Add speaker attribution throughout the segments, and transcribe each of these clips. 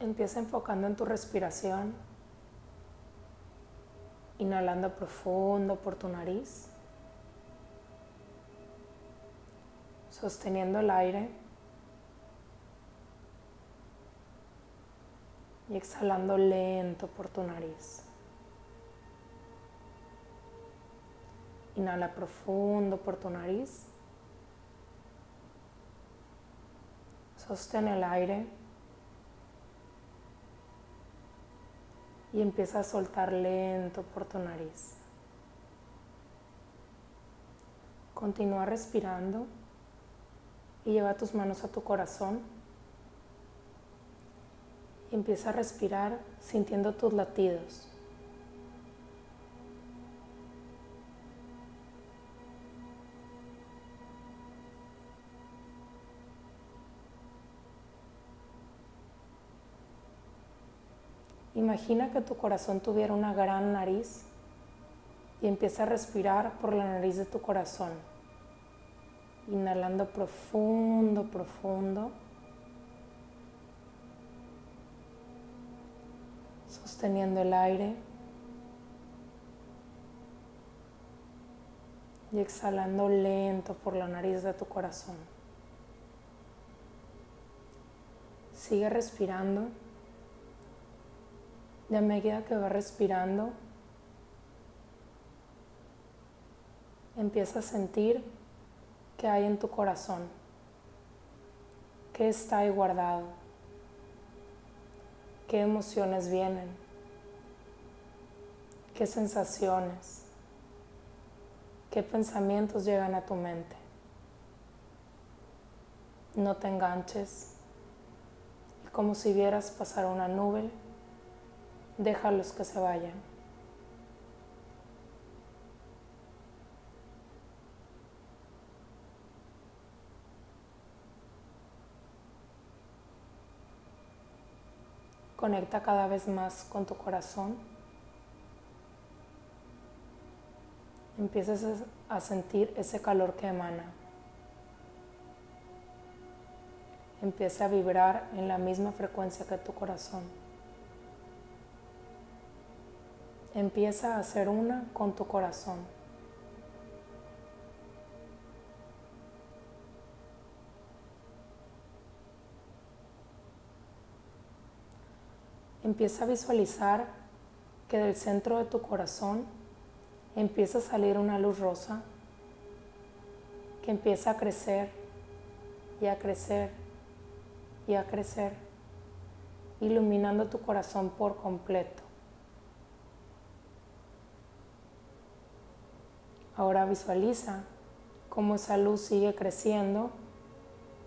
Speaker 1: Empieza enfocando en tu respiración, inhalando profundo por tu nariz, sosteniendo el aire y exhalando lento por tu nariz. Inhala profundo por tu nariz. Sostén el aire. Y empieza a soltar lento por tu nariz. Continúa respirando y lleva tus manos a tu corazón y empieza a respirar sintiendo tus latidos. Imagina que tu corazón tuviera una gran nariz y empieza a respirar por la nariz de tu corazón. Inhalando profundo, profundo. Sosteniendo el aire. Y exhalando lento por la nariz de tu corazón. Sigue respirando. Y a medida que vas respirando, empieza a sentir que hay en tu corazón, qué está ahí guardado, qué emociones vienen, qué sensaciones, qué pensamientos llegan a tu mente. No te enganches, como si vieras pasar una nube déjalos que se vayan. Conecta cada vez más con tu corazón. Empiezas a sentir ese calor que emana. Empieza a vibrar en la misma frecuencia que tu corazón. Empieza a hacer una con tu corazón. Empieza a visualizar que del centro de tu corazón empieza a salir una luz rosa que empieza a crecer y a crecer y a crecer, iluminando tu corazón por completo. Ahora visualiza cómo esa luz sigue creciendo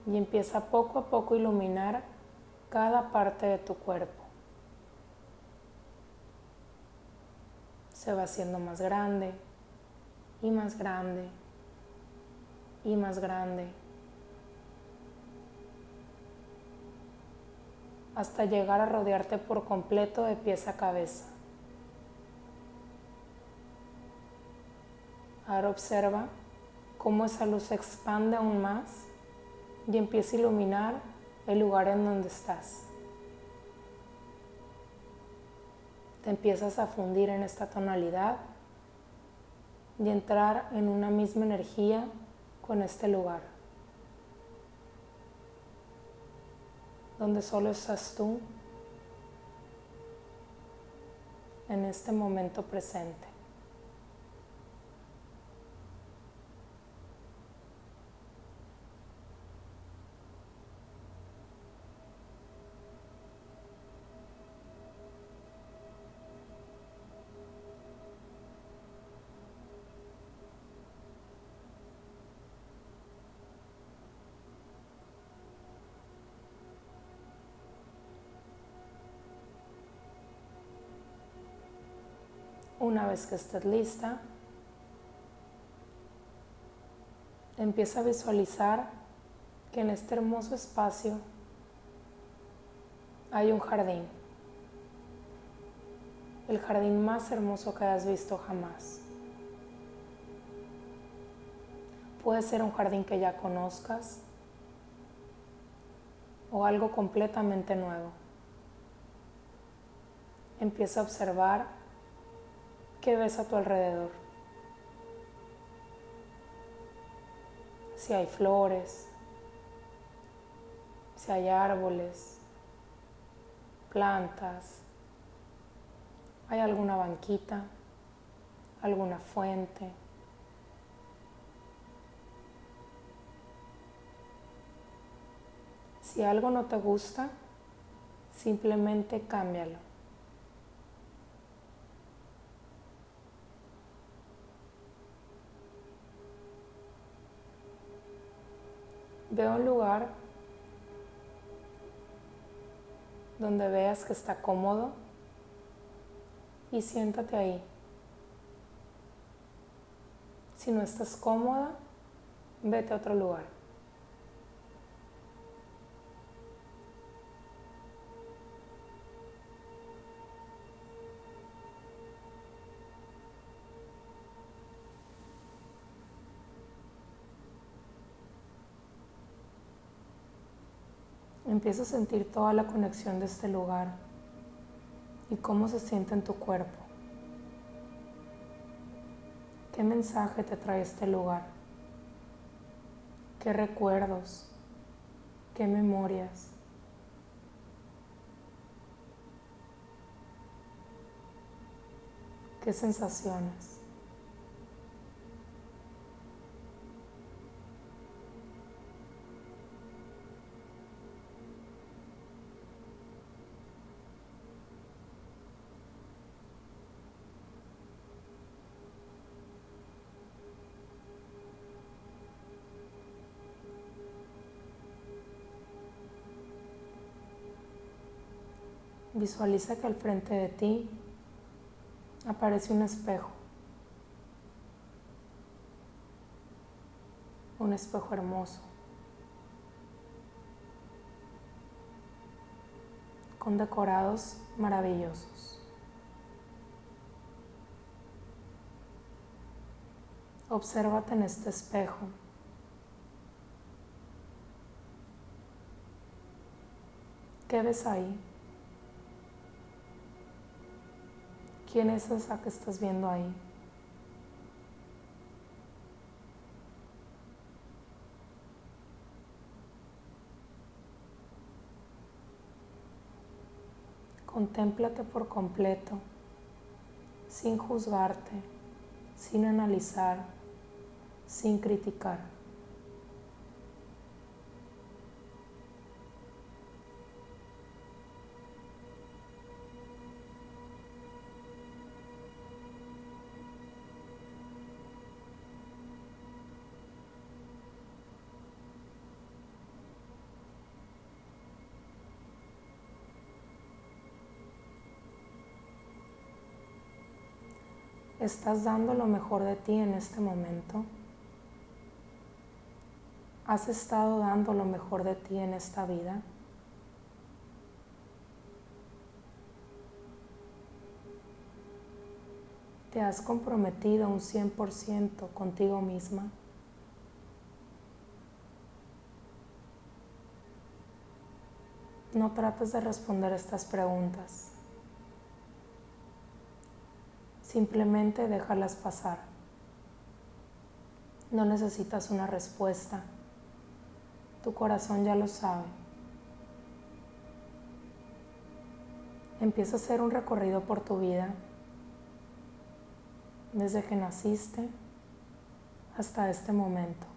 Speaker 1: y empieza poco a poco a iluminar cada parte de tu cuerpo. Se va haciendo más grande y más grande y más grande hasta llegar a rodearte por completo de pies a cabeza. Ahora observa cómo esa luz se expande aún más y empieza a iluminar el lugar en donde estás. Te empiezas a fundir en esta tonalidad y entrar en una misma energía con este lugar, donde solo estás tú en este momento presente. Una vez que estés lista, empieza a visualizar que en este hermoso espacio hay un jardín. El jardín más hermoso que has visto jamás. Puede ser un jardín que ya conozcas o algo completamente nuevo. empieza a observar qué ves a tu alrededor. Si hay flores, si hay árboles, plantas, hay alguna banquita, alguna fuente. Si algo no te gusta, simplemente cámbialo. Ve un lugar donde veas que está cómodo y siéntate ahí. Si no estás cómoda, vete a otro lugar. Empieza a sentir toda la conexión de este lugar y cómo se siente en tu cuerpo. ¿Qué mensaje te trae este lugar? ¿Qué recuerdos? ¿Qué memorias? ¿Qué sensaciones? Visualiza que al frente de ti aparece un espejo. Un espejo hermoso. Con decorados maravillosos. Obsérvate en este espejo. ¿Qué ves ahí? ¿Quién es esa que estás viendo ahí? Contémplate por completo, sin juzgarte, sin analizar, sin criticar. ¿Estás dando lo mejor de ti en este momento? ¿Has estado dando lo mejor de ti en esta vida? ¿Te has comprometido un 100% contigo misma? No trates de responder estas preguntas. Simplemente déjalas pasar. No necesitas una respuesta. Tu corazón ya lo sabe. Empieza a hacer un recorrido por tu vida desde que naciste hasta este momento.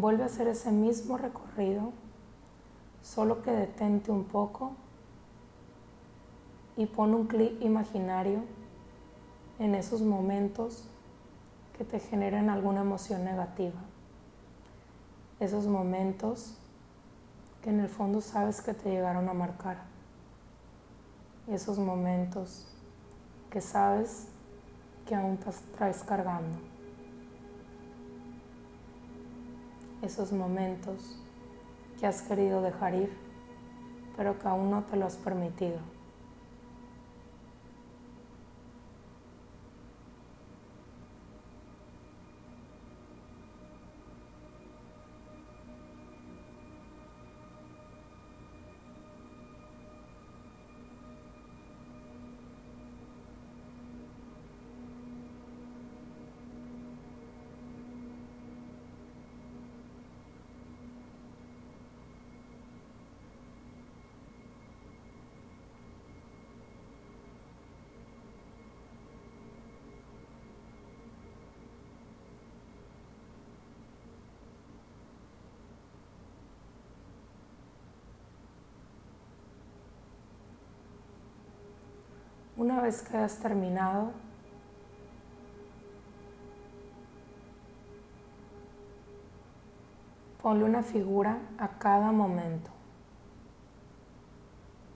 Speaker 1: Vuelve a hacer ese mismo recorrido, solo que detente un poco y pon un clic imaginario en esos momentos que te generen alguna emoción negativa, esos momentos que en el fondo sabes que te llegaron a marcar. Esos momentos que sabes que aún traes cargando. Esos momentos que has querido dejar ir, pero que aún no te lo has permitido. Una vez que has terminado, ponle una figura a cada momento.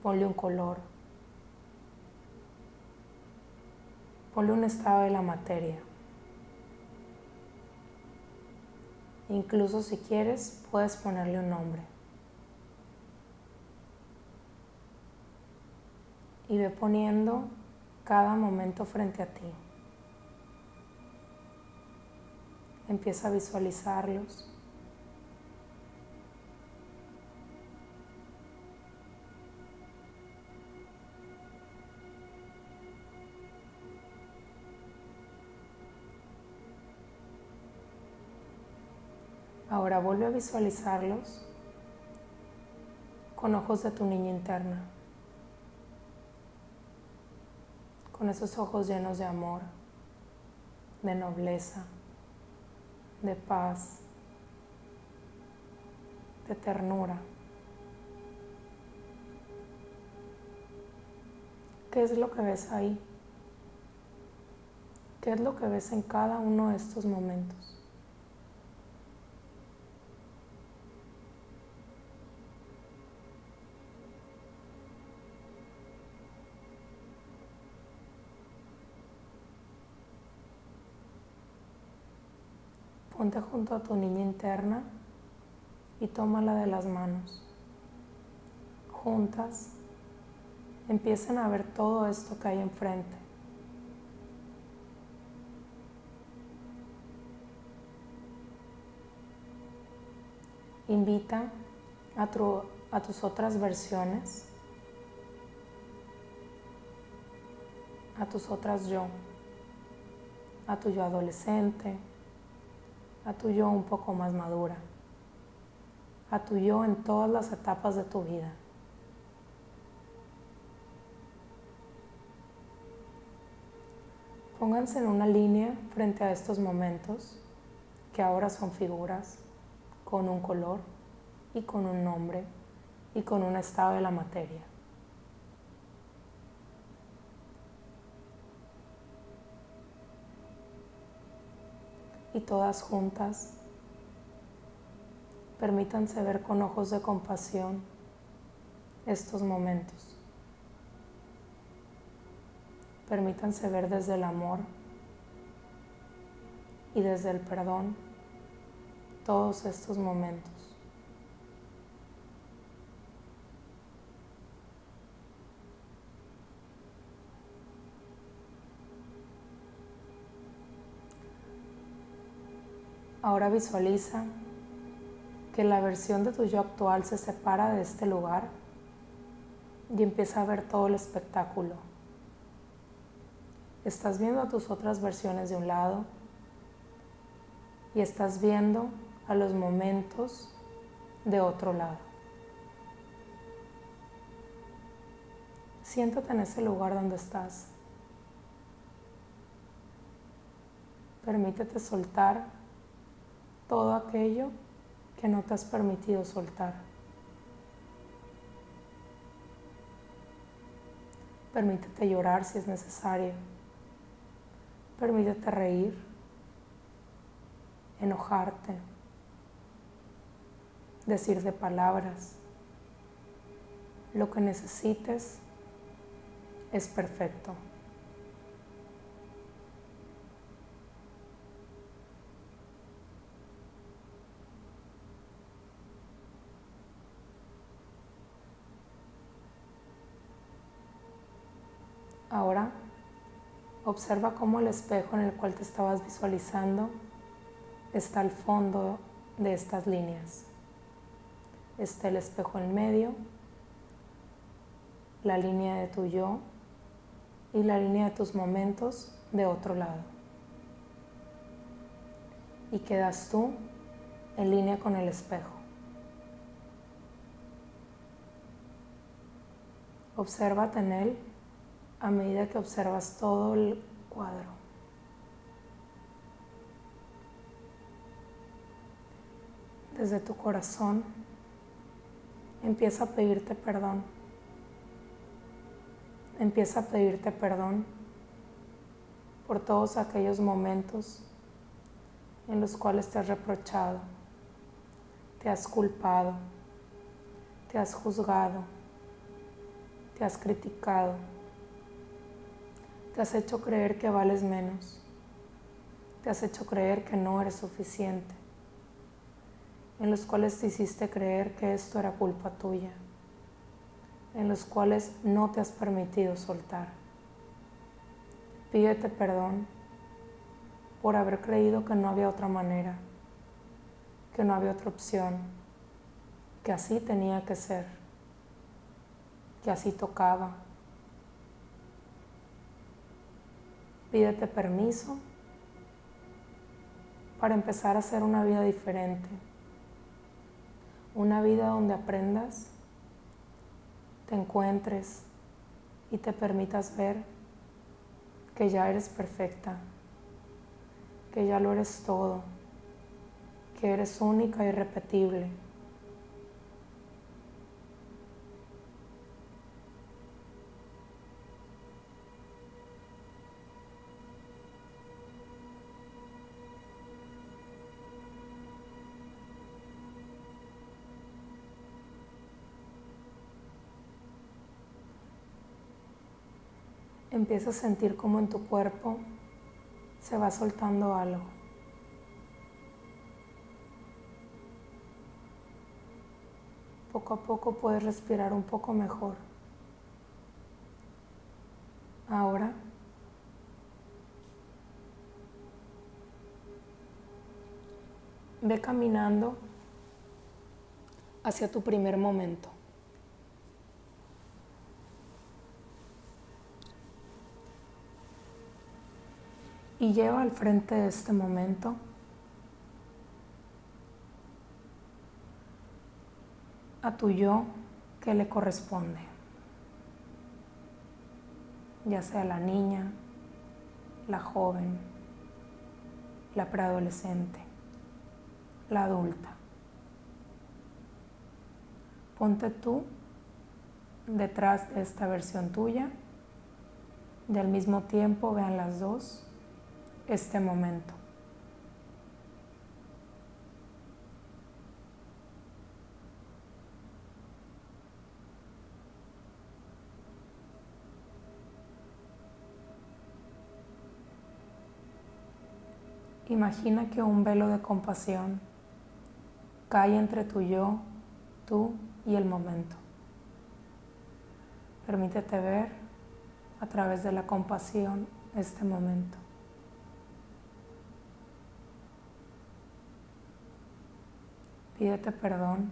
Speaker 1: Ponle un color. Ponle un estado de la materia. Incluso si quieres, puedes ponerle un nombre. Y ve poniendo cada momento frente a ti. Empieza a visualizarlos. Ahora vuelve a visualizarlos con ojos de tu niña interna. Con esos ojos llenos de amor, de nobleza, de paz, de ternura. ¿Qué es lo que ves ahí? ¿Qué es lo que ves en cada uno de estos momentos? Ponte junto a tu niña interna y tómala de las manos. Juntas empiecen a ver todo esto que hay enfrente. Invita a, a tus otras versiones, a tus otras yo, a tu yo adolescente, a tu yo un poco más madura, a tu yo en todas las etapas de tu vida. Pónganse en una línea frente a estos momentos que ahora son figuras con un color y con un nombre y con un estado de la materia. Y todas juntas. Permítanse ver con ojos de compasión estos momentos. Permítanse ver desde el amor y desde el perdón todos estos momentos. Ahora visualiza que la versión de tu yo actual se separa de este lugar y empieza a ver todo el espectáculo. Estás viendo a tus otras versiones de un lado y estás viendo a los momentos de otro lado. Siéntate en ese lugar donde estás. Permítete soltar todo aquello que no te has permitido soltar. Permítete llorar si es necesario. Permítete reír, enojarte, decirte palabras. Lo que necesites es perfecto. Ahora observa cómo el espejo en el cual te estabas visualizando está al fondo de estas líneas. Está el espejo en medio, la línea de tu yo y la línea de tus momentos de otro lado. Y quedas tú en línea con el espejo. Obsérvate en él a medida que observas todo el cuadro. Desde tu corazón empieza a pedirte perdón. Empieza a pedirte perdón por todos aquellos momentos en los cuales te has reprochado, te has culpado, te has juzgado, te has criticado te has hecho creer que vales menos. Te has hecho creer que no eres suficiente. En los cuales te hiciste creer que esto era culpa tuya. En los cuales no te has permitido soltar. Pídete perdón por haber creído que no había otra manera, que no había otra opción, que así tenía que ser, que así tocaba Pídete permiso para empezar a hacer una vida diferente. Una vida donde aprendas, te encuentres y te permitas ver que ya eres perfecta, que ya lo eres todo, que eres única y irrepetible empieza a sentir como en tu cuerpo se va soltando algo. Poco a poco puedes respirar un poco mejor. Ahora ve caminando hacia tu primer momento. Y lleva al frente de este momento a tu yo que le corresponde, ya sea la niña, la joven, la preadolescente, la adulta. Ponte tú detrás de esta versión tuya y al mismo tiempo vean las dos este momento. Imagina que un velo de compasión cae entre tu yo, tú y el momento. Permítete ver a través de la compasión este momento. Pídete perdón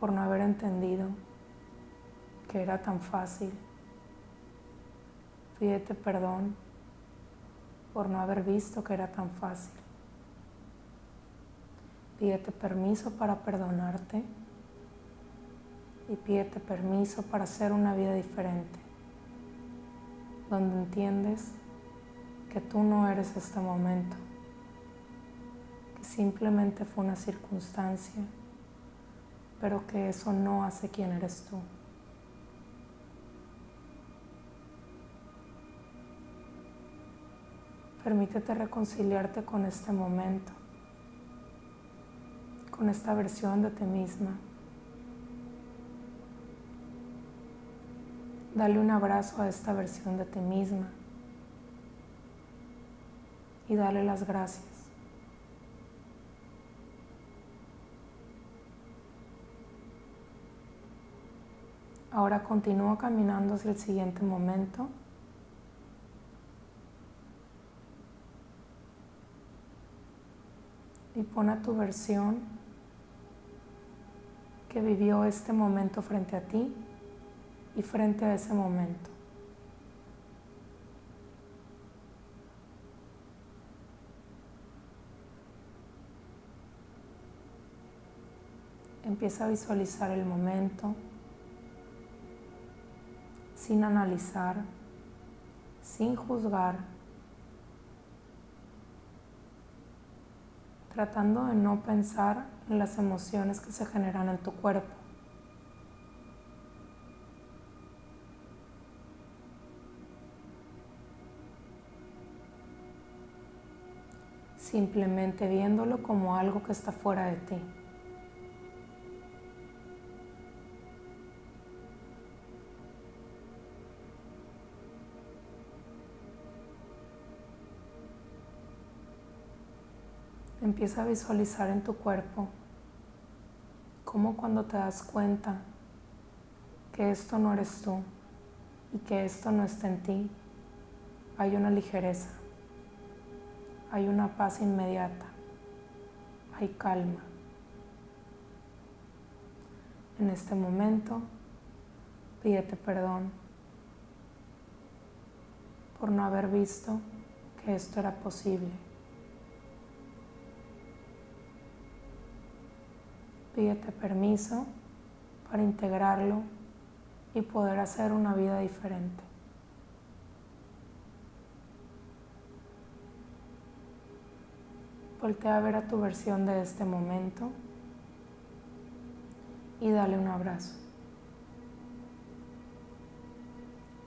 Speaker 1: por no haber entendido que era tan fácil. Pídete perdón por no haber visto que era tan fácil. Pídete permiso para perdonarte y pídete permiso para hacer una vida diferente, donde entiendes que tú no eres este momento, simplemente fue una circunstancia, pero que eso no hace quién eres tú. Permítete reconciliarte con este momento, con esta versión de ti misma. Dale un abrazo a esta versión de ti misma y dale las gracias. Ahora continúa caminando hacia el siguiente momento. Y pon a tu versión que vivió este momento frente a ti y frente a ese momento. Empieza a visualizar el momento sin analizar, sin juzgar, tratando de no pensar en las emociones que se generan en tu cuerpo. Simplemente viéndolo como algo que está fuera de ti. Empieza a visualizar en tu cuerpo cómo cuando te das cuenta que esto no eres tú y que esto no está en ti, hay una ligereza, hay una paz inmediata, hay calma. En este momento, pídete perdón por no haber visto que esto era posible. Pídete permiso para integrarlo y poder hacer una vida diferente. Voltea a ver a tu versión de este momento y dale un abrazo.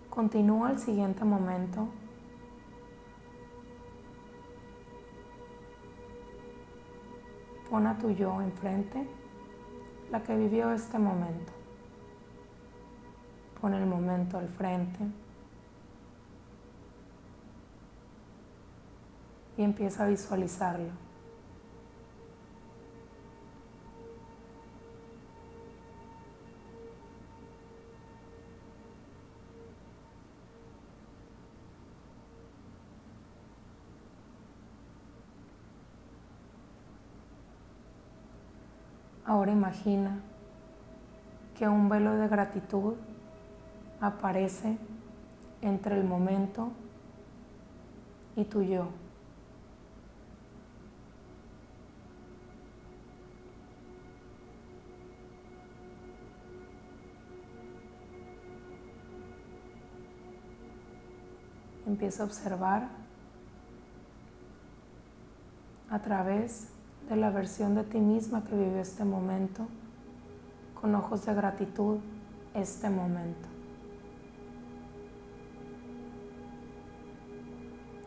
Speaker 1: Continúa el siguiente momento. Pon a tu yo enfrente la que vivió este momento. Pon el momento al frente y empieza a visualizarlo. Ahora imagina que un velo de gratitud aparece entre el momento y tu yo. Empieza a observar a través de la versión de ti misma que vive este momento con ojos de gratitud este momento.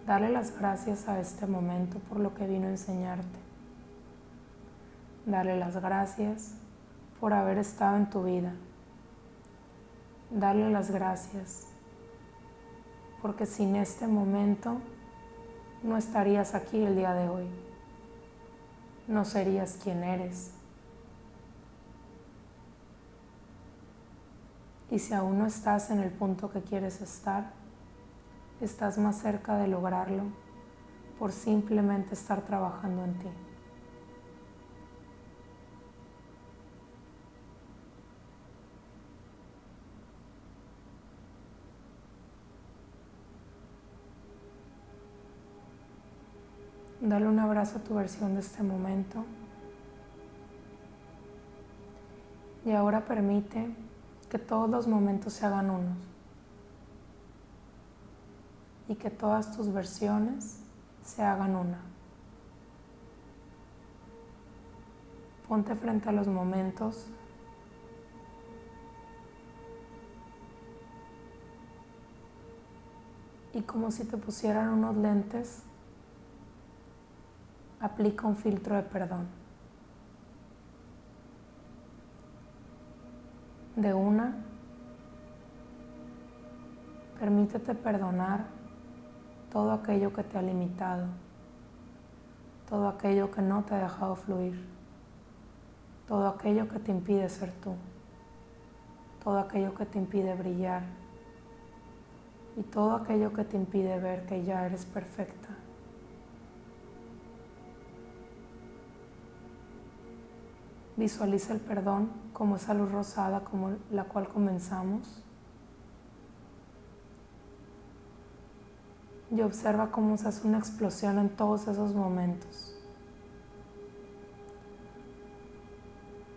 Speaker 1: Dale las gracias a este momento por lo que vino a enseñarte. Dale las gracias por haber estado en tu vida. Dale las gracias porque sin este momento no estarías aquí el día de hoy no serías quien eres. Y si aún no estás en el punto que quieres estar, estás más cerca de lograrlo por simplemente estar trabajando en ti. Dale un abrazo a tu versión de este momento. Y ahora permite que todos los momentos se hagan unos. Y que todas tus versiones se hagan una. Ponte frente a los momentos y como si te pusieran unos lentes, aplica un filtro de perdón. De una, permítete perdonar todo aquello que te ha limitado, todo aquello que no te ha dejado fluir, todo aquello que te impide ser tú, todo aquello que te impide brillar y todo aquello que te impide ver que ya eres perfecta Visualiza el perdón como esa luz rosada como la cual comenzamos. Y observa cómo se hace una explosión en todos esos momentos.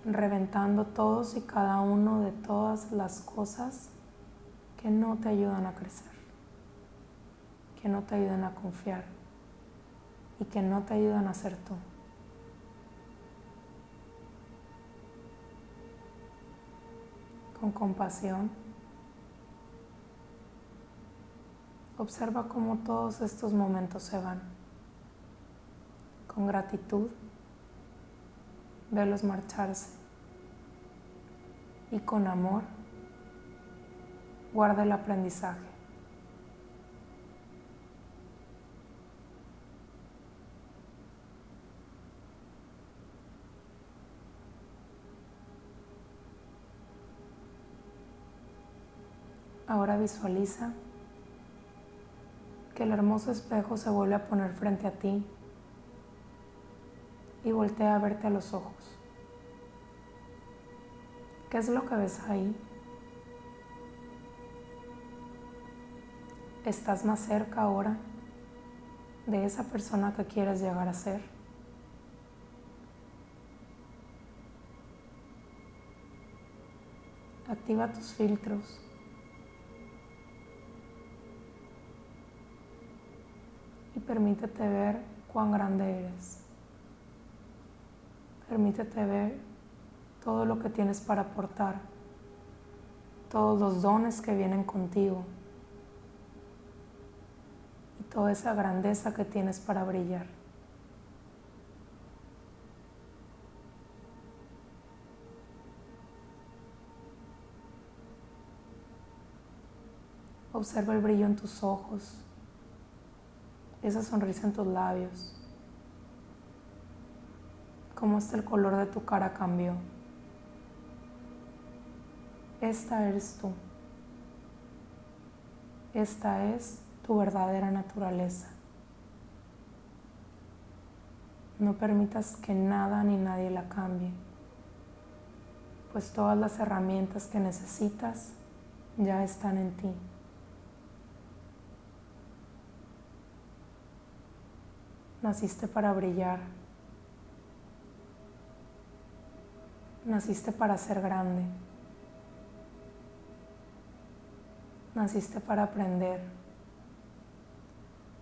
Speaker 1: Reventando todos y cada uno de todas las cosas que no te ayudan a crecer, que no te ayudan a confiar y que no te ayudan a ser tú. Con compasión, observa cómo todos estos momentos se van. Con gratitud, velos marcharse. Y con amor, guarda el aprendizaje. Ahora visualiza que el hermoso espejo se vuelve a poner frente a ti y voltea a verte a los ojos. ¿Qué es lo que ves ahí? ¿Estás más cerca ahora de esa persona que quieres llegar a ser? Activa tus filtros. Permítete ver cuán grande eres. Permítete ver todo lo que tienes para aportar, todos los dones que vienen contigo toda esa grandeza que tienes para brillar. Observa el brillo en tus ojos, esa sonrisa en tus labios, cómo está el color de tu cara cambió. Esta eres tú. Esta es tu verdadera naturaleza. No permitas que nada ni nadie la cambie, pues todas las herramientas que necesitas ya están en ti. Naciste para brillar. Naciste para ser grande. Naciste para aprender.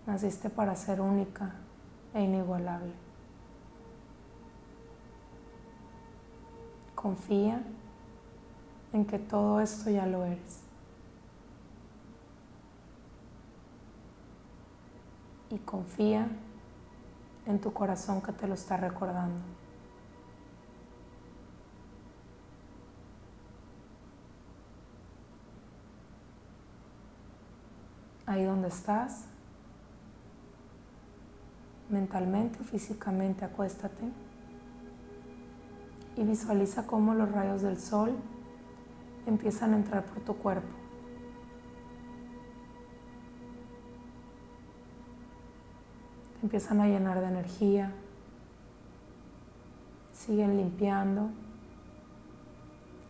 Speaker 1: Naciste para ser única e inigualable. Confía en que todo esto ya lo eres. Y confía en tu corazón que te lo está recordando. Ahí donde estás, mentalmente o físicamente, acuéstate y visualiza cómo los rayos del sol empiezan a entrar por tu cuerpo. Empiezan a llenar de energía, siguen limpiando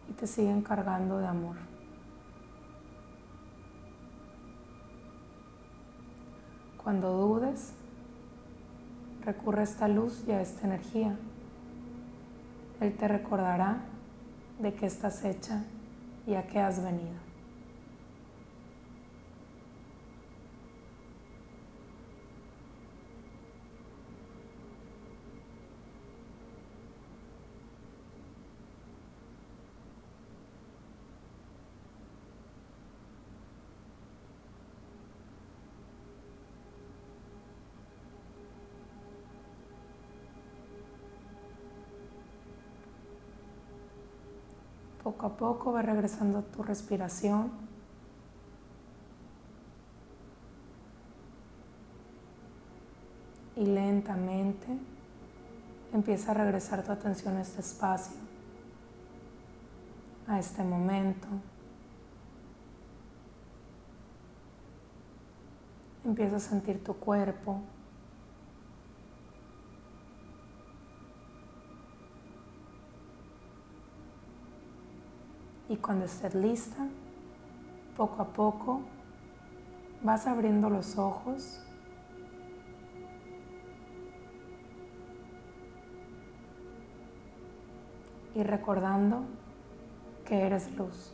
Speaker 1: y te siguen cargando de amor. Cuando dudes, recurre a esta luz y a esta energía. Él te recordará de qué estás hecha y a qué has venido. Poco a poco va regresando tu respiración. Y lentamente empieza a regresar tu atención a este espacio, a este momento. Empieza a sentir tu cuerpo, Y cuando estés lista, poco a poco vas abriendo los ojos. Y recordando que eres luz.